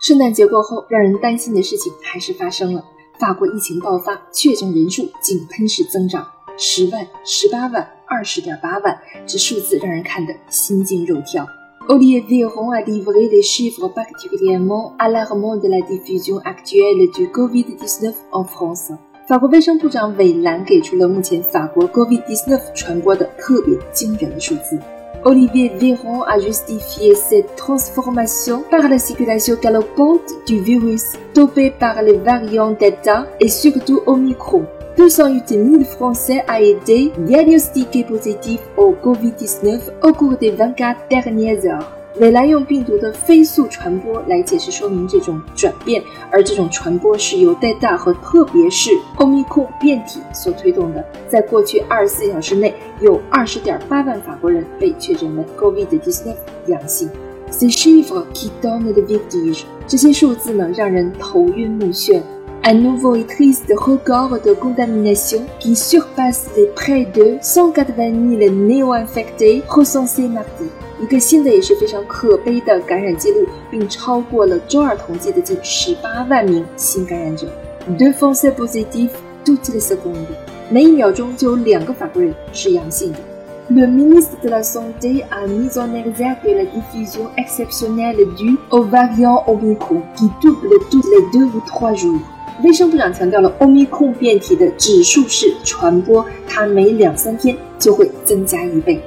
圣诞节过后，让人担心的事情还是发生了。法国疫情爆发，确诊人数井喷式增长，十万、十八万、二十点八万，这数字让人看得心惊肉跳。Olivier Véran a livré des chiffres particulièrement alarmants de la diffusion actuelle du Covid-19 en France。法国卫生部长韦兰给出了目前法国 Covid-19 传播的特别惊人的数字。Olivier Véran a justifié cette transformation par la circulation galopante du virus, dopé par les variants Delta et surtout Omicron. 208 000 Français a été diagnostiqués positifs au Covid-19 au cours des 24 dernières heures. 韦莱用病毒的飞速传播来解释说明这种转变，而这种传播是由 Delta 和特别是 Omicron 变体所推动的。在过去二十四小时内， 有二十点八万法国人被确诊为 COVID-19 阳性。Ces chiffres qui donnent le vertige，这些数字呢让人头晕目眩。Un nouveau et triste record de contamination qui surpasse les près de 180 000 néo-infectés recensés mardi。一个新的也是非常可悲的感染记录，并超过了周二统计的近十八万名新感染者。Deux Français positifs toutes les secondes，每一秒钟就有两个法国人是阳性的。Le ministre de la Santé a mis en exergue la diffusion exceptionnelle due au variant Omicron qui double tous les deux ou trois jours。卫生部长强调了欧米控变体的指数式传播，它每两三天就会增加一倍。